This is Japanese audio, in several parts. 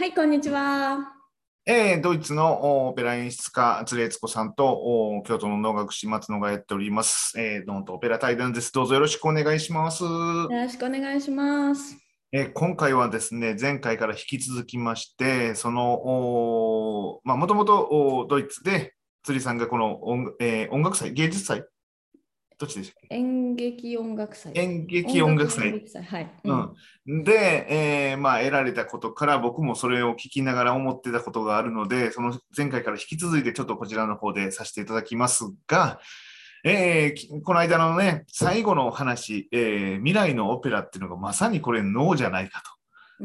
はい、こんにちは。えードイツのオペラ演出家、鶴悦子さんとお京都の能楽師松野がやっております。えー、ドンとオペラ対談です。どうぞよろしくお願いします。よろしくお願いします。えー今回はですね、前回から引き続きまして、その、おまあ、もともとおドイツで、釣りさんがこの音,、えー音楽祭、芸術祭どっちでしたっけ？演劇音楽祭。演劇音楽祭演劇祭。はい。うん、で、えーまあ、得られたことから僕もそれを聞きながら思ってたことがあるのでその前回から引き続いてちょっとこちらの方でさせていただきますが、えーきこの間のね最後の話、えー未来のオペラっていうのがまさにこれ脳じゃないかと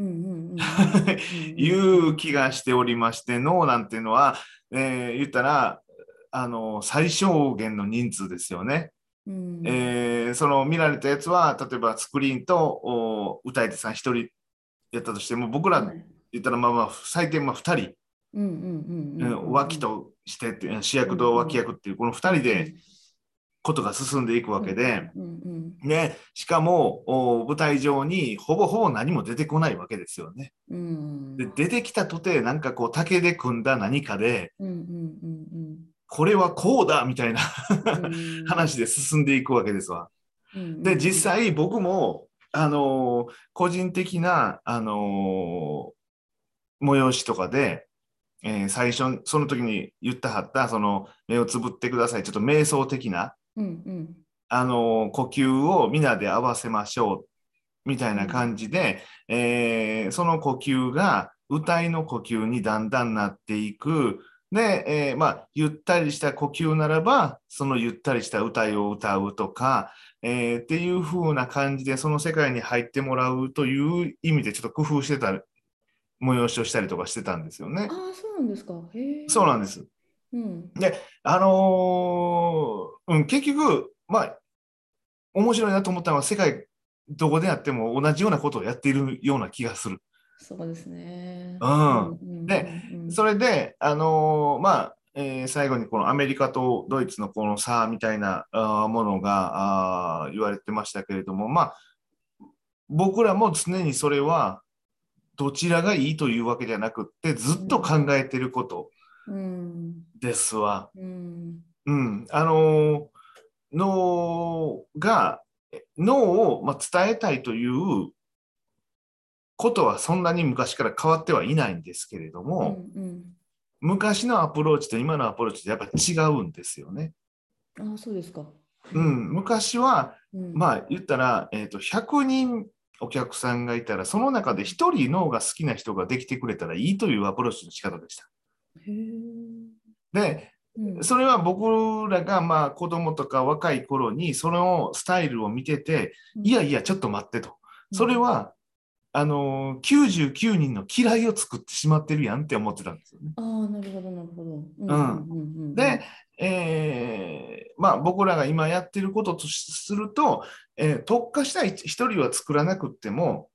いう気がしておりまして脳なんていうのは、えー言ったらあの最小限の人数ですよね。うん。えーその見られたやつは例えばスクリーンとお歌い手さん1人やったとしても僕らはい。言ったらまあまあ最低まあ2人、脇としてって主役と脇役っていうこの2人でことが進んでいくわけで、ね、しかもお舞台上にほぼほぼ何も出てこないわけですよね。うんで出てきたとてなんかこう竹で組んだ何かでうんうんうんこれはこうだみたいな話で進んでいくわけですわ。うんで実際僕もあのー個人的なあのー催しとかで、えー最初その時に言ったはったその目をつぶってください。ちょっと瞑想的な、うんうん。あのー呼吸を皆で合わせましょう。みたいな感じで、えーその呼吸が歌いの呼吸にだんだんなっていく。で、えーまあ、ゆったりした呼吸ならば、そのゆったりした歌いを歌うとか、えーっていう風な感じでその世界に入ってもらうという意味でちょっと工夫してた催しをしたりとかしてたんですよねあ。あ、そうなんですか。へえ。そうなんです。うんあのーうん、結局、まあ、面白いなと思ったのは世界どこでやっても同じようなことをやっているような気がする。そうですね。うん。うんでそれで、あのーまあ、えー最後にこのアメリカとドイツのこの差みたいなあーものがあー言われてましたけれども、まあ、僕らも常にそれはどちらがいいというわけじゃなくってずっと考えてることうんですわ。うん。うん、あのー脳が能を、まあ、伝えたいということはそんなに昔から変わってはいないんですけれども、うん昔のアプローチと今のアプローチってやっぱり違うんですよね。うん、ああ、そうですか。うん、昔は、うん、まあ言ったら、えー、と100人お客さんがいたらその中で1人能が好きな人ができてくれたらいいというアプローチの仕方でした。でうんそれは僕らがまあ子供とか若い頃にそのスタイルを見てて、いやいやちょっと待ってと。それ、は、あのー99人の嫌いを作ってしまってるやんって思ってたんですよね。うんああ、なるほど、なるほど。うんうんうんで、えーまあ、僕らが今やってることとすると、えー特化した1人は作らなくっても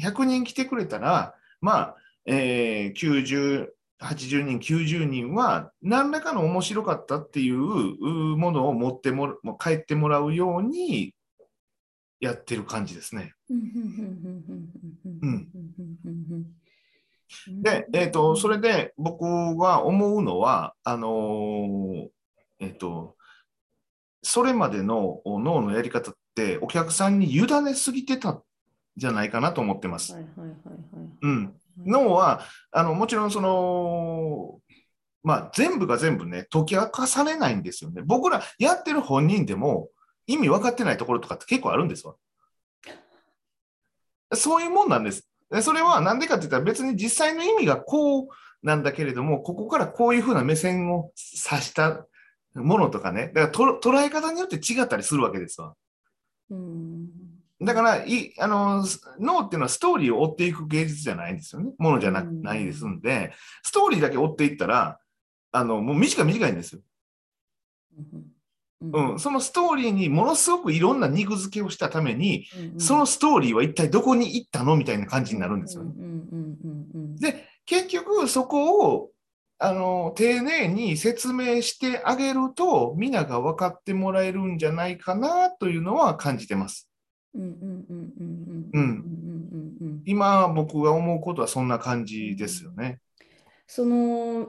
100人来てくれたら、まあえー90、80人、90人は何らかの面白かったっていううものを持ってもも帰ってもらうようにやってる感じですね。で、えーと、それで僕は思うのはあのー、えっ、ー、とそれまでの脳のやり方ってお客さんに委ねすぎてたじゃないかなと思ってます。脳はあのもちろんそのまあ、全部が全部ね解き明かされないんですよね。僕らやってる本人でも意味分かってないところとかって結構あるんですよ。そういうもんなんです。でそれは何でかって言ったら別に実際の意味がこうなんだけれども、ここからこういうふうな目線を指したものとかね、だからと捉え方によって違ったりするわけですわ。うんだからいあの、脳っていうのはストーリーを追っていく芸術じゃないんですよね。ものじゃなうんないですんで、ストーリーだけ追っていったら、あのもう短い短いんですよ。うんうん、そのストーリーにものすごくいろんな肉付けをしたために、うんうん、そのストーリーは一体どこに行ったのみたいな感じになるんですよね。で結局そこをあの丁寧に説明してあげると皆が分かってもらえるんじゃないかなというのは感じてます。今僕が思うことはそんな感じですよね。その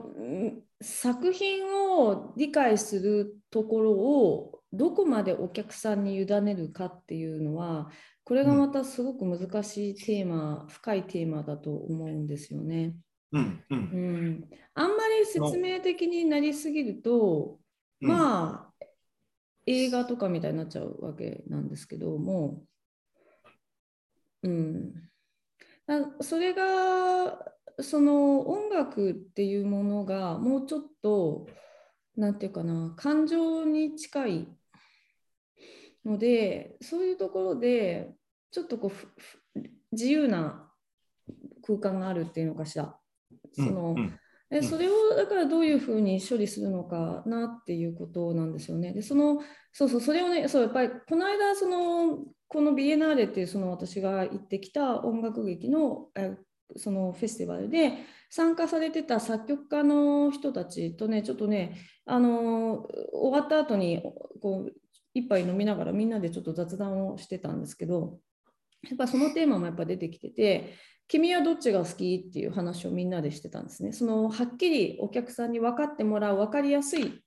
作品を理解するところをどこまでお客さんに委ねるかっていうのはこれがまたすごく難しいテーマ、深いテーマだと思うんですよね。うんううん。ん、あんまり説明的になりすぎると、うん。まあ映画とかみたいになっちゃうわけなんですけども、うん、だそれがその音楽っていうものがもうちょっとなんていうかな感情に近いのでそういうところでちょっとこう自由な空間があるっていうのかしら。そのうんでそれをだからどういうふうに処理するのかなっていうことなんですよね。でそのそうそうそれをねそうやっぱりこの間そのこのビエナーレっていうその私が行ってきた音楽劇のえそのフェスティバルで参加されてた作曲家の人たちとねちょっとねあの終わった後にこう一杯飲みながらみんなでちょっと雑談をしてたんですけどやっぱそのテーマもやっぱ出てきてて君はどっちが好きっていう話をみんなでしてたんですね。そのはっきりお客さんに分かってもらう分かりやすい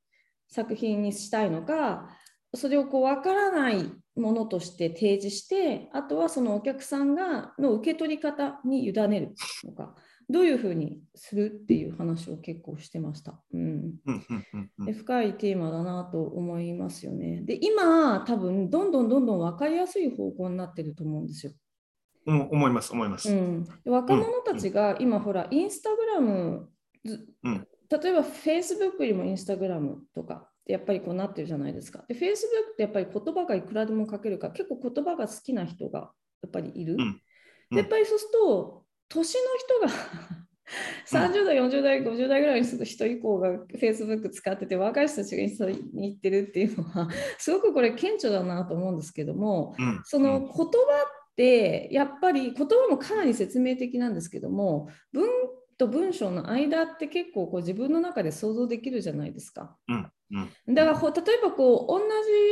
作品にしたいのかそれをこう分からないものとして提示してあとはそのお客さんがの受け取り方に委ねるのかどういうふうにするっていう話を結構してました。うんうんうんうんうんで深いテーマだなと思いますよね。で今多分どんどんどんどん分かりやすい方向になってると思うんですよ。うん思います思います。うん、で若者たちが今ほらインスタグラムずうん例えばフェイスブックよりもインスタグラムとかってやっぱりこうなってるじゃないですか。でフェイスブックってやっぱり言葉がいくらでも書けるから結構言葉が好きな人がやっぱりいる。うんうんでやっぱりそうすると年の人が30代、40代、50代ぐらいの人以降が Facebook 使ってて若い人たちがインスタに行ってるっていうのは すごくこれ顕著だなと思うんですけどもうんその言葉ってやっぱり言葉もかなり説明的なんですけども文と文章の間って結構こう自分の中で想像できるじゃないですか。うんうん。だからほ例えばこう同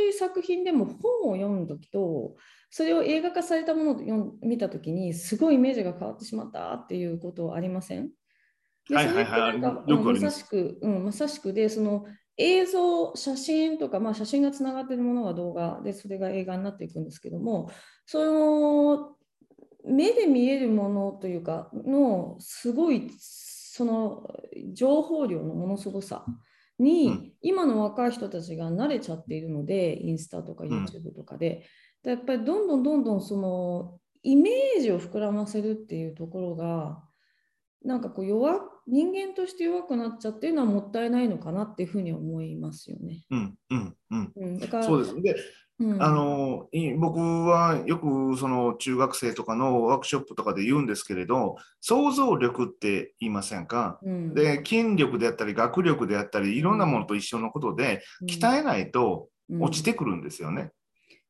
じ作品でも本を読む時とそれを映画化されたものを読ん見た時にすごいイメージが変わってしまったっていうことありません？ではいはいはい。まさしく、うん、まさしくでその映像写真とか、まあ、写真がつながっているものが動画でそれが映画になっていくんですけどもその目で見えるものというかのすごいその情報量のものすごさに、うん。今の若い人たちが慣れちゃっているのでインスタとかん。YouTube とかで、でやっぱりどんどんどんどんそのイメージを膨らませるっていうところがなんかこう弱人間として弱くなっちゃってるのはもったいないのかなっていうふうに思いますよね。うんうんうんうん、だからそうです。で、うんあのい僕はよくその中学生とかのワークショップとかで言うんですけれど、想像力って言いませんか？うんで、筋力であったり、学力であったり、いろんなものと一緒のことで、鍛えないと落ちてくるんですよね。うん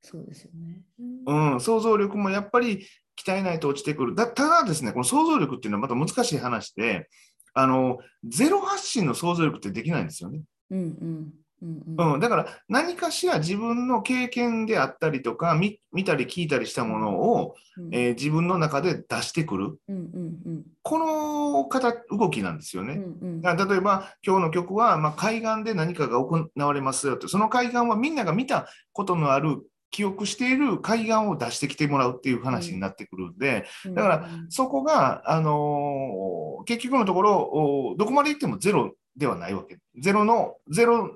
そうですよね。うん、想像力もやっぱり鍛えないと落ちてくる。だただですね、この想像力っていうのはまた難しい話で、あのゼロ発信の想像力ってできないんですよね。うんうんうんうん。うん、だから何かしら自分の経験であったりとか見見たり聞いたりしたものを、うん。えー自分の中で出してくる。うんうんうん。この形動きなんですよね。うんうん。例えば今日の曲は、まあ、海岸で何かが行われますよとその海岸はみんなが見たことのある記憶している海岸を出してきてもらうっていう話になってくるんで、だからそこが、あのー結局のところおどこまで行ってもゼロではないわけ。ゼロのゼロ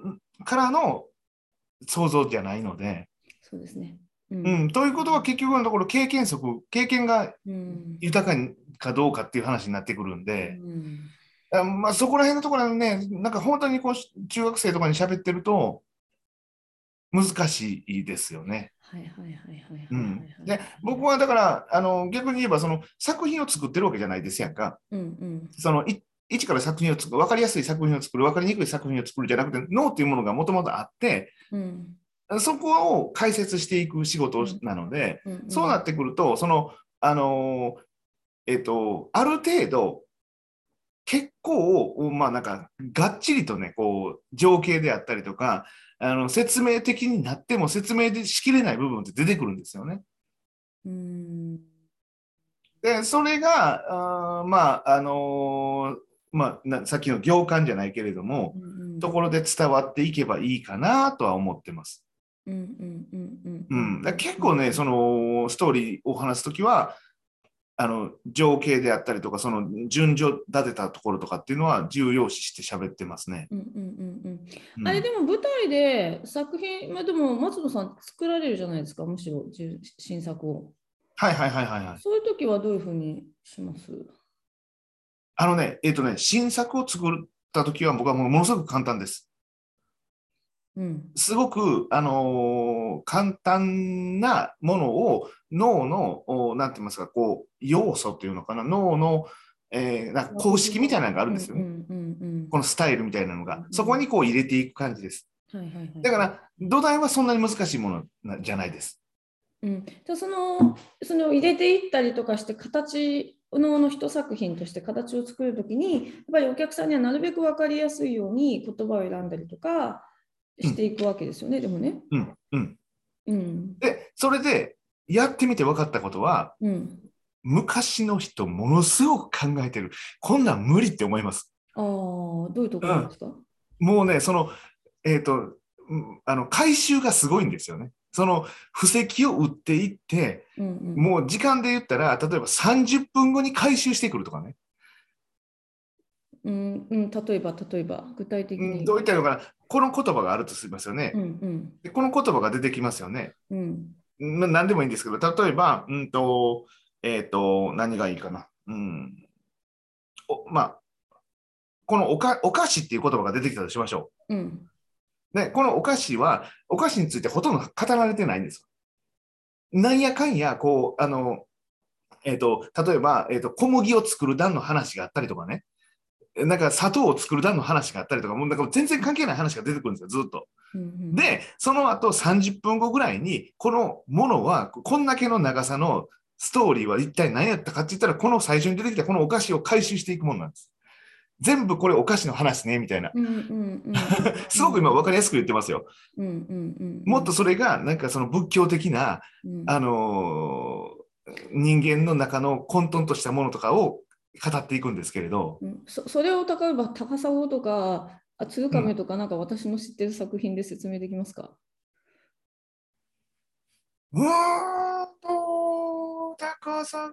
からの想像じゃないので、そうですね。ううん、ということは結局のところ経験則経験がうん。豊かにかどうかっていう話になってくるんで、うん。あまあ、そこら辺のところはねなんか本当にこう中学生とかに喋ってると難しいですよね。で僕はだからあの逆に言えばその作品を作ってるわけじゃないですやんか。うんうん。そのい一から作品を作る、分かりやすい作品を作る、分かりにくい作品を作るじゃなくて、脳というものがもともとあって、うん。そこを解説していく仕事なので、そうなってくると、その、あのーえっ、と、ある程度、結構、まあなんか、がっちりとね、こう、情景であったりとか、あの説明的になっても説明でしきれない部分って出てくるんですよね。うんででそれがあまああのーまあ、さっきの行間じゃないけれども、うんうんところで伝わっていけばいいかなとは思ってます。うんうんうんううんん、だから結構ね、そのストーリーを話すときは、あの情景であったりとか、その順序立てたところとかっていうのは重要視して喋ってますね。うんうんうんあれでも舞台で作品、まあ、でも松野さん作られるじゃないですか、むしろ新作を。はいはいはいはいはい。そういう時はどういうふうにします？あのね、えっ、とね、新作を作ったときは僕はもうものすごく簡単です。うんすごく、あのー簡単なものを脳の、おなんて言いますか、こう、要素っていうのかな、脳の、えーなんか公式みたいなのがあるんですよね。うんうんうんこのスタイルみたいなのがう。んそこにこう入れていく感じです。はいはいはい。だから、土台はそんなに難しいものなじゃないです。うん、じゃあそのその入れていったりとかして形のの一作品として形を作るときにやっぱりお客さんにはなるべく分かりやすいように言葉を選んだりとかしていくわけですよね、でもね。うん、うん。うんで、それで、やってみて分かったことは、うん、昔の人、ものすごく考えてる。こんなん無理って思います。ああどういうところなんですか、もうね、その、えっ、と、うんあの、回収がすごいんですよね。その、布石を打っていって、うんうん、もう時間で言ったら、例えば30分後に回収してくるとかね。うんうん、例えば例えば具体的に。うん、どういったのかな。この言葉があるとしますよねう。んでこの言葉が出てきますよね。うんまあ、何でもいいんですけど、例えば、うんと、えっ、と、何がいいかな。うん。おまあ、このおかお菓子っていう言葉が出てきたとしましょうんう。で、このお菓子は、お菓子についてほとんど語られてないんです。なんやかんや、こう、あの、えっ、と、例えば、えっ、と、小麦を作る段の話があったりとかね。なんか砂糖を作る段の話があったりとか、もうなんか全然関係ない話が出てくるんですよ、ずっと。うんうん、で、その後30分後ぐらいに、このものは、こんだけの長さのストーリーは一体何やったかって言ったら、この最初に出てきたこのお菓子を回収していくものなんです。全部これお菓子の話ね、みたいな。うんうんうん、すごく今分かりやすく言ってますよ。うんうんうん、もっとそれが、なんかその仏教的な、うん、あのー人間の中の混沌としたものとかを語っていくんですけれど、うん。そそれを例えば高砂とかあ鶴亀とかなんか私の知ってる作品で説明できますか、うーんと、高砂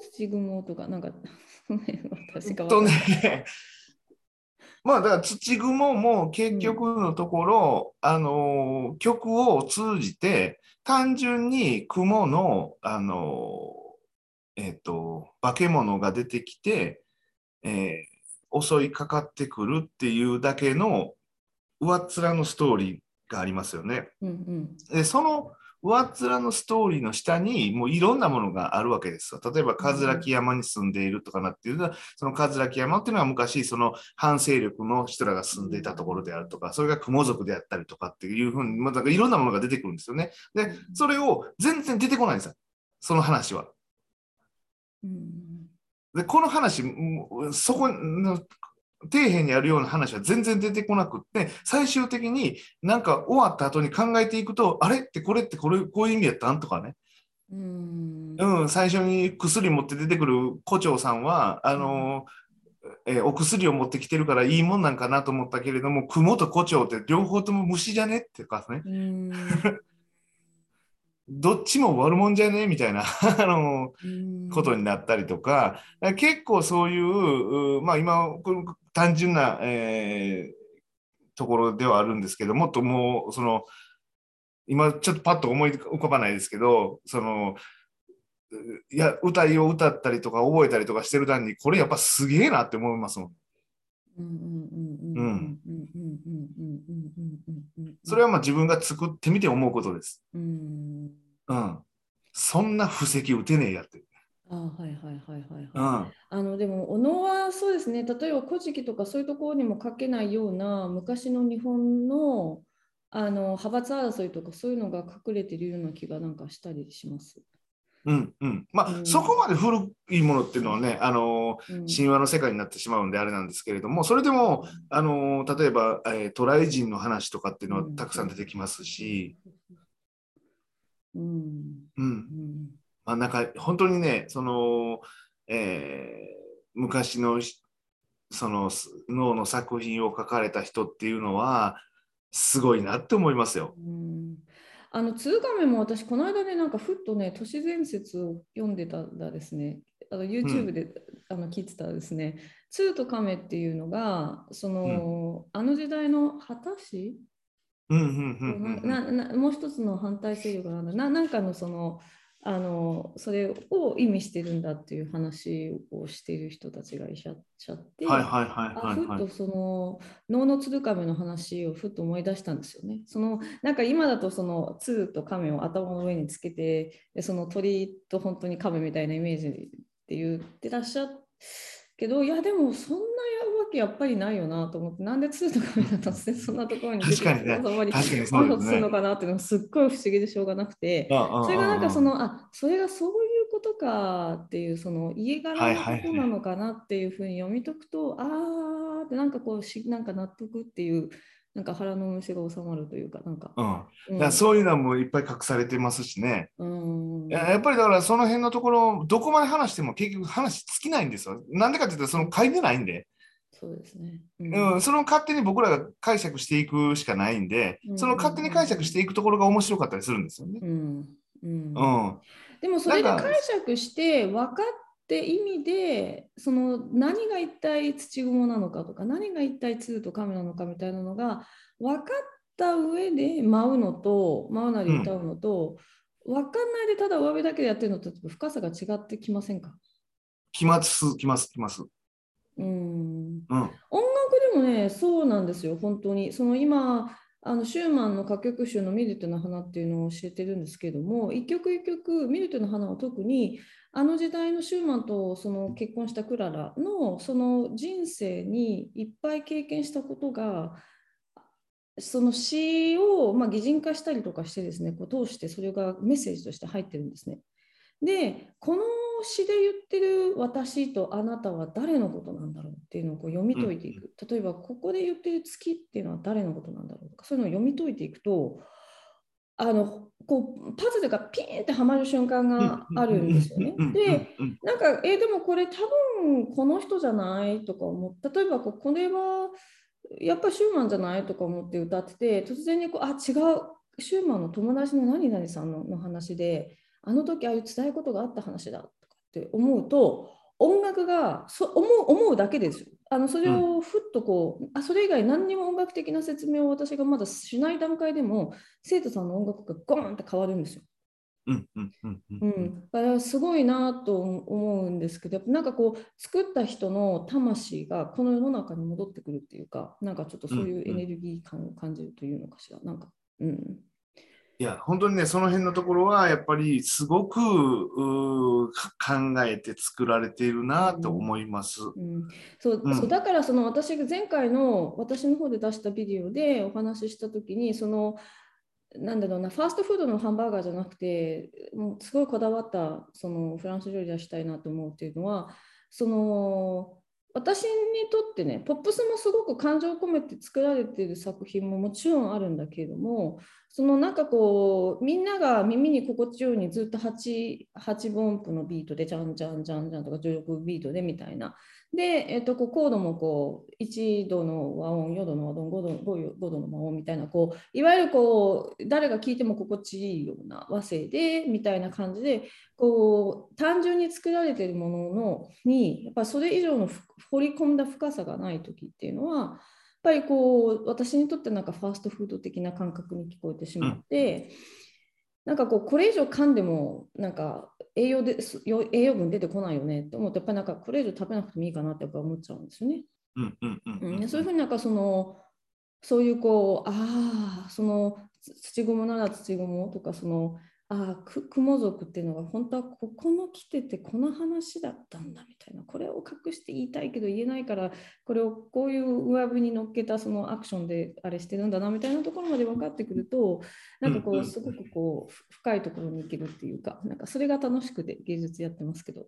土雲とかなんか私が と分かんない。ね、まあだから土雲も結局のところ、あのー曲を通じて単純に雲の、あのーえっ、と化け物が出てきて、えー襲いかかってくるっていうだけの上っ面のストーリーがありますよね。うんうん。でその上っ面のストーリーの下にもういろんなものがあるわけですよ。例えば、葛城山に住んでいるとかなっていうのは、その葛城山っていうのは昔、その反勢力の人らが住んでいたところであるとか、それが雲族であったりとかっていうふうに、まあ、だからいろんなものが出てくるんですよね。で、それを全然出てこないんですよ。その話は。うんで、この話、うんそこの底辺にあるような話は全然出てこなくって、最終的になんか終わった後に考えていくと、あれってこれってこれ、こういう意味やったんとかね。うん。うん、最初に薬持って出てくる胡蝶さんは、あのえーお薬を持ってきてるからいいもんなんかなと思ったけれども、雲と胡蝶って両方とも虫じゃねっていうかね、うん どっちも悪者じゃね？えみたいな あのことになったりとか結構そういうまあ今単純な、えー、ところではあるんですけどもっともうその今ちょっとパッと思い浮かばないですけどそのいや歌いを歌ったりとか覚えたりとかしてる段にこれやっぱすげえなって思いますもん。それはまあ自分が作ってみて思うことです。うんうん。そんな布石打てねえやって。あはいはいはいはいうはい。ん。あのでも小野はそうですね例えば「古事記」とかそういうところにも書けないような昔の日本のあの派閥争いとかそういうのが隠れてるような気がなんかしたりします。うん。うん。まあ、うんそこまで古いものっていうのはね、あのうん神話の世界になってしまうんであれなんですけれども、それでも、あの例えば、えー、渡来人の話とかっていうのはたくさん出てきますし、うんうん。うん。あなんか本当にねその、えー昔のしそのす脳の作品を書かれた人っていうのはすごいなって思いますよ。うん。あの通画面も私この間ねなんかふっとね都市伝説を読んでたらですねあの YouTube で、あの聞いてたらですね「通と亀」っていうのがその、あの時代の果たもう一つの反対勢力なんだななんかのそのあのそれを意味してるんだっていう話をしている人たちがいらっしゃって、はいはいはいあはいはいふっと。その能の鶴亀の話をふっと思い出したんですよね。そのなんか今だとその鶴と亀を頭の上につけてでその鳥と本当に亀みたいなイメージって言ってらっしゃるけどいやでもそんなわけやっぱりないよなと思ってなんで鶴と亀が突然そんなところに出て確かにね確かにそうでするの。かなっていうのがすっごい不思議でしょうがなくて。そそれがなんかそのあそれがそういうことかっていうその家柄のことなのかなっていうふうに読み解くと、あーってなんかこうしなんか納得っていうなんか腹の虫が収まるというかなんか、うん、うんそういうのもいっぱい隠されてますしね。うんいややっぱりだからその辺のところ、どこまで話しても結局話尽きないんですよ。なんでかっていうと、その書いてないんで、そうですね。うん、その勝手に僕らが解釈していくしかないんで、うんその勝手に解釈していくところが面白かったりするんですよね。うんうんうん。でもそれで解釈して分かって意味でその何が一体土雲なのかとか何が一体鶴と亀なのかみたいなのが分かった上で舞うのと舞うなり歌うのと、分かんないでただ上辺だけでやってるのと深さが違ってきませんか？来ます、来ます、来ます。うんうん。音楽でもねそうなんですよ本当にその今あのシューマンの歌曲集の「ミルテの花」っていうのを教えてるんですけども一曲一曲ミルテの花は特にあの時代のシューマンとその結婚したクララのその人生にいっぱい経験したことがその詩を、まあ、擬人化したりとかしてですねこう通してそれがメッセージとして入ってるんですね。でこの詩で言ってる私とあなたは誰のことなんだろうっていうのをこう読み解いていく、例えばここで言ってる月っていうのは誰のことなんだろうとかそういうのを読み解いていくとあのこうパズルがピーンってはまる瞬間があるんですよね。で、うんなんか、えーでもこれ多分この人じゃないとか思って、例えばこうこれはやっぱシューマンじゃないとか思って歌ってて、突然にこう、あ、違う、シューマンの友達の何々さんのの話で、あの時ああいう辛いことがあった話だとかって思うと、音楽がそ思う思うだけですよ。あのそれをふっとこう、あそれ以外何にも音楽的な説明を私がまだしない段階でも生徒さんの音楽がゴーンって変わるんですよ。うんうんうんうんううんん、だからすごいなと思うんですけど、なんかこう作った人の魂がこの世の中に戻ってくるっていうか、なんかちょっとそういうエネルギー感を感じるというのかしら。なんか、うん。いや、本当にね、その辺のところは、やっぱりすごく考えて作られているなと思います。うん、そううんそうだからその私が前回の私の方で出したビデオでお話しした時にそのなんだろうなファーストフードのハンバーガーじゃなくてもうすごいこだわったそのフランス料理出したいなと思うっていうのはその私にとってねポップスもすごく感情を込めて作られてる作品ももちろんあるんだけれどもそのなんかこうみんなが耳に心地よいにずっと 8, 8分音符のビートでじゃんじゃんじゃんじゃんとか16ビートでみたいなで、えっと、こうコードもこう1度の和音、4度の和音、5度 ,5 度の和音みたいなこういわゆるこう誰が聴いても心地いいような和声でみたいな感じでこう単純に作られているもののにやっぱそれ以上の掘り込んだ深さがない時っていうのはやっぱりこう私にとってなんかファーストフード的な感覚に聞こえてしまって、なんかこうこれ以上噛んでもなんか栄養で栄養分出てこないよねって思ってやっぱりなんかこれ以上食べなくてもいいかなってやっぱ思っちゃうんですよね。そういうふうになんかそのそういうこうああそのつ土雲なら土雲とかそのああく雲族っていうのが本当はここの来ててこの話だったんだみたいなこれを隠して言いたいけど言えないからこれをこういう上辺に乗っけたそのアクションであれしてるんだなみたいなところまで分かってくるとなんかこうすごくこうふ深いところに行けるっていうかなんかそれが楽しくて芸術やってますけど。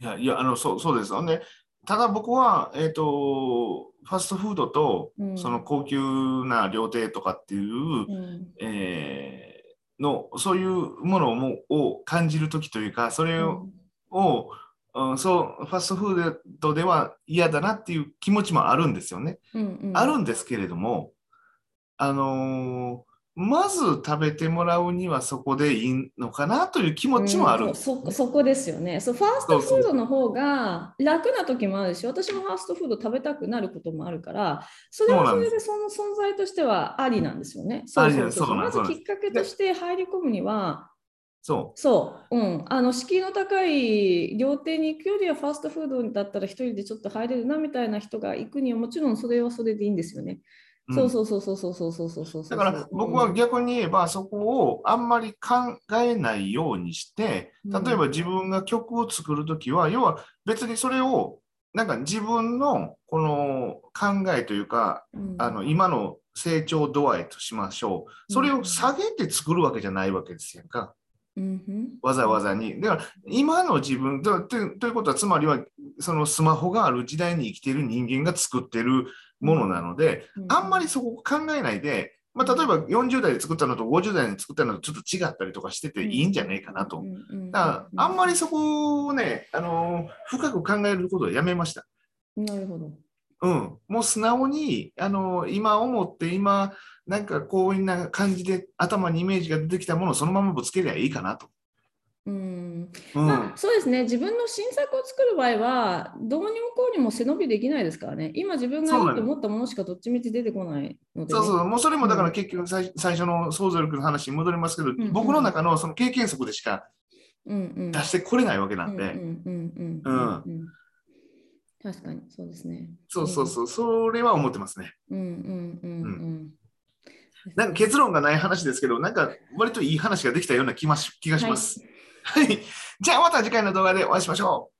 いや、いや、あの、そう、そうです。ほんで、ただ僕は、えっ、と、ファストフードと、うんその高級な料亭とかっていう、うんえーのそういうものもを感じる時というかそれを、うん、そうファストフードでは嫌だなっていう気持ちもあるんですよね。うんうんあるんですけれどもあのーまず食べてもらうにはそこでいいのかなという気持ちもあるんうんそそそこですよねそう。ファーストフードの方が楽な時もあるし、私もファーストフード食べたくなることもあるから、それはそれでその存在としてはありなんですよね。そうそうそまずきっかけとして入り込むには、そそう、うん、あの敷居の高い料亭に行くよりはファーストフードだったら一人でちょっと入れるなみたいな人が行くにはもちろんそれはそれでいいんですよね。う、そうそうそうそうそうそうそうそうそう。だから僕は逆に言えばそこをあんまり考えないようにしてうん。例えば自分が曲を作るときは要は別にそれをなんか自分のこの考えというかうん、あの今の成長度合いとしましょう。それを下げて作るわけじゃないわけですよか。うんうん。わざわざに。だから今の自分ととということはつまりはそのスマホがある時代に生きている人間が作ってるものなのであんまりそこを考えないで、まあ、例えば40代で作ったのと50代で作ったのとちょっと違ったりとかしてていいんじゃないかなと。だからあんまりそこをね、あの深く考えることはやめました。なるほど。うん、もう素直に、あの今思って今なんかこういうな感じで頭にイメージが出てきたものをそのままぶつけりゃいいかなと。うん。そうですね。自分の新作を作る場合はどうにもこうにも背伸びできないですからね。今自分がいいと思ったものしかどっちみち出てこないので、ね、そうそう、もうそれもだから結局最最初の想像力の話に戻りますけど、ん僕の中のその経験則でしかうんうん。出してこれないわけなんで、うんうんうんうんうんうん確かにそうですね。そうそうそう、それは思ってますね。うんうんうんうん。なんか結論がない話ですけど、なんか割といい話ができたような気まし気がします。はい。じゃあまた次回の動画でお会いしましょう。